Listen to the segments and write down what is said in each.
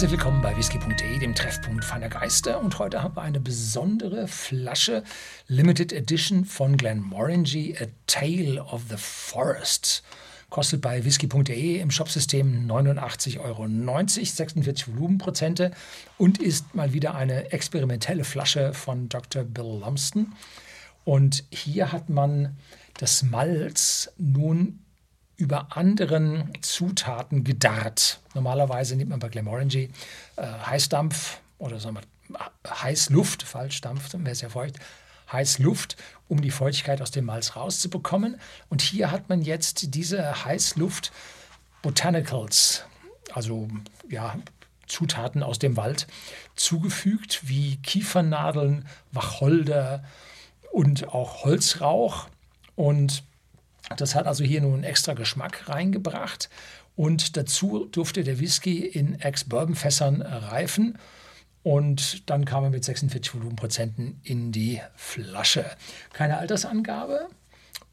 Herzlich willkommen bei whisky.de, dem Treffpunkt feiner Geister. Und heute haben wir eine besondere Flasche Limited Edition von Glenmorangie, A Tale of the Forest. Kostet bei whisky.de im Shopsystem 89,90 Euro, 46 Volumenprozente und ist mal wieder eine experimentelle Flasche von Dr. Bill Lumsden. Und hier hat man das Malz nun über anderen Zutaten gedarrt. Normalerweise nimmt man bei Glenmorangie äh, Heißdampf oder sagen wir Heißluft, falsch, Dampf wäre sehr feucht, Heißluft, um die Feuchtigkeit aus dem Malz rauszubekommen. Und hier hat man jetzt diese Heißluft Botanicals, also ja, Zutaten aus dem Wald, zugefügt, wie Kiefernadeln, Wacholder und auch Holzrauch. Und das hat also hier nun einen extra Geschmack reingebracht. Und dazu durfte der Whisky in Ex-Bourbon-Fässern reifen. Und dann kam er mit 46 Volumenprozenten in die Flasche. Keine Altersangabe.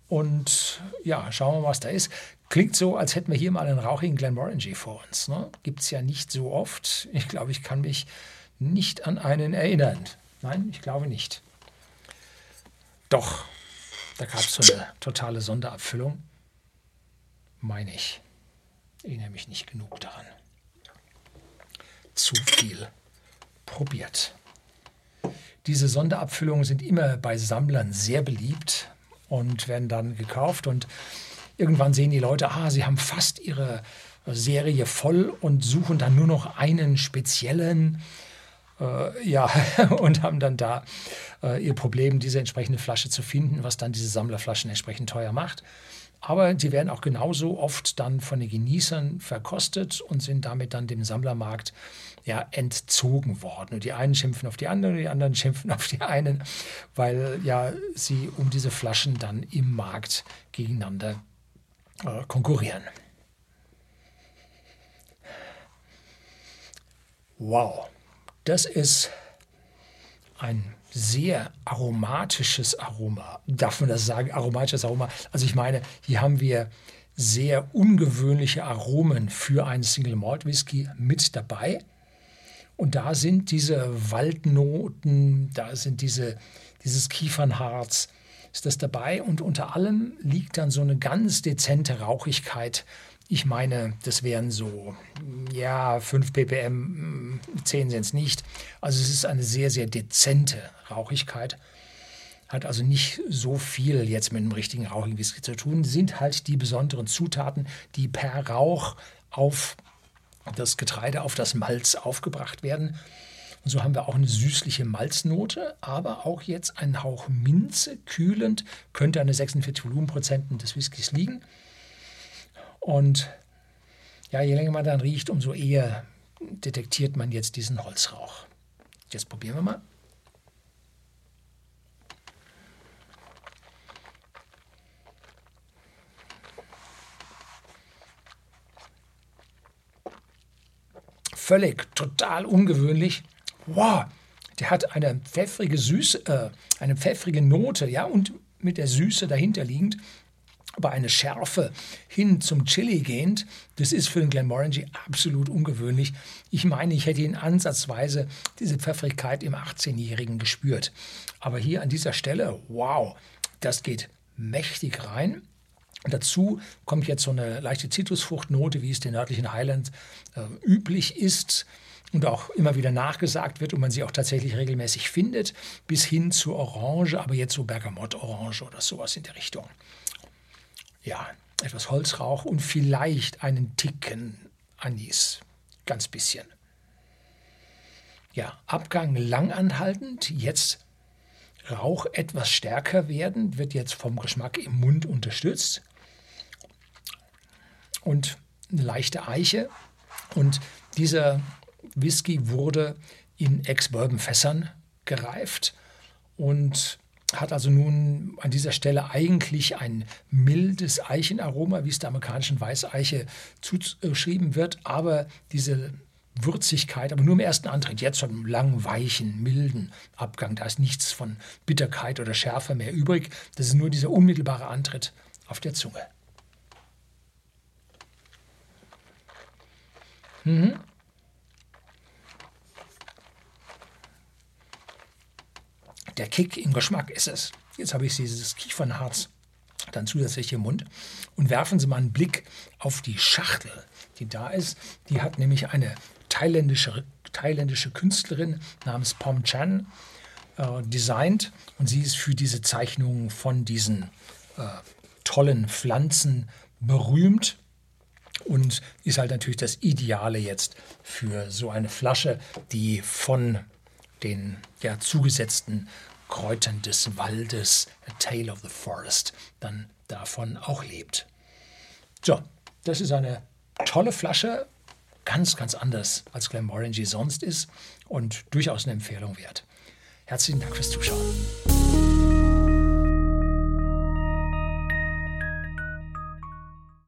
Und ja, schauen wir mal, was da ist. Klingt so, als hätten wir hier mal einen rauchigen Glenmorangie vor uns. Ne? Gibt es ja nicht so oft. Ich glaube, ich kann mich nicht an einen erinnern. Nein, ich glaube nicht. Doch, da gab es so eine totale Sonderabfüllung. Meine ich. Ich erinnere mich nicht genug daran. Zu viel probiert. Diese Sonderabfüllungen sind immer bei Sammlern sehr beliebt und werden dann gekauft. Und irgendwann sehen die Leute, ah, sie haben fast ihre Serie voll und suchen dann nur noch einen speziellen äh, ja, und haben dann da äh, ihr Problem, diese entsprechende Flasche zu finden, was dann diese Sammlerflaschen entsprechend teuer macht. Aber sie werden auch genauso oft dann von den Genießern verkostet und sind damit dann dem Sammlermarkt ja, entzogen worden. Und die einen schimpfen auf die anderen, die anderen schimpfen auf die einen, weil ja sie um diese Flaschen dann im Markt gegeneinander äh, konkurrieren. Wow. Das ist ein sehr aromatisches Aroma. Darf man das sagen? Aromatisches Aroma. Also ich meine, hier haben wir sehr ungewöhnliche Aromen für einen Single Malt Whisky mit dabei. Und da sind diese Waldnoten, da sind diese, dieses Kiefernharz, ist das dabei. Und unter allem liegt dann so eine ganz dezente Rauchigkeit ich meine, das wären so, ja, 5 ppm, 10 sind es nicht. Also es ist eine sehr, sehr dezente Rauchigkeit. Hat also nicht so viel jetzt mit einem richtigen rauchigen Whisky zu tun. Sind halt die besonderen Zutaten, die per Rauch auf das Getreide, auf das Malz aufgebracht werden. Und so haben wir auch eine süßliche Malznote, aber auch jetzt einen Hauch Minze, kühlend, könnte eine 46 Volumenprozenten des Whiskys liegen. Und ja, je länger man dann riecht, umso eher detektiert man jetzt diesen Holzrauch. Jetzt probieren wir mal. Völlig, total ungewöhnlich. Wow, der hat eine pfeffrige Süße, äh, eine pfeffrige Note, ja, und mit der Süße dahinter liegend aber eine Schärfe hin zum Chili gehend, das ist für den Glenmorangie absolut ungewöhnlich. Ich meine, ich hätte ihn ansatzweise diese Pfeffrigkeit im 18-Jährigen gespürt. Aber hier an dieser Stelle, wow, das geht mächtig rein. Dazu kommt jetzt so eine leichte Zitrusfruchtnote, wie es den nördlichen Highlands äh, üblich ist und auch immer wieder nachgesagt wird und man sie auch tatsächlich regelmäßig findet, bis hin zur Orange, aber jetzt so Bergamott-Orange oder sowas in der Richtung ja, etwas Holzrauch und vielleicht einen Ticken Anis. Ganz bisschen. Ja, Abgang langanhaltend, jetzt Rauch etwas stärker werden, wird jetzt vom Geschmack im Mund unterstützt. Und eine leichte Eiche. Und dieser Whisky wurde in Ex-Bourbon-Fässern gereift und hat also nun an dieser Stelle eigentlich ein mildes Eichenaroma, wie es der amerikanischen Weißeiche zugeschrieben wird, aber diese Würzigkeit, aber nur im ersten Antritt, jetzt schon im langen, weichen, milden Abgang. Da ist nichts von Bitterkeit oder Schärfe mehr übrig. Das ist nur dieser unmittelbare Antritt auf der Zunge. Mhm. Der Kick im Geschmack ist es. Jetzt habe ich dieses Kiefernharz dann zusätzlich im Mund und werfen Sie mal einen Blick auf die Schachtel, die da ist. Die hat nämlich eine thailändische, thailändische Künstlerin namens Pom Chan äh, designt und sie ist für diese Zeichnungen von diesen äh, tollen Pflanzen berühmt und ist halt natürlich das Ideale jetzt für so eine Flasche, die von den ja, zugesetzten Kräutern des Waldes, A Tale of the Forest, dann davon auch lebt. So, das ist eine tolle Flasche, ganz, ganz anders als Glenmorangie sonst ist und durchaus eine Empfehlung wert. Herzlichen Dank fürs Zuschauen.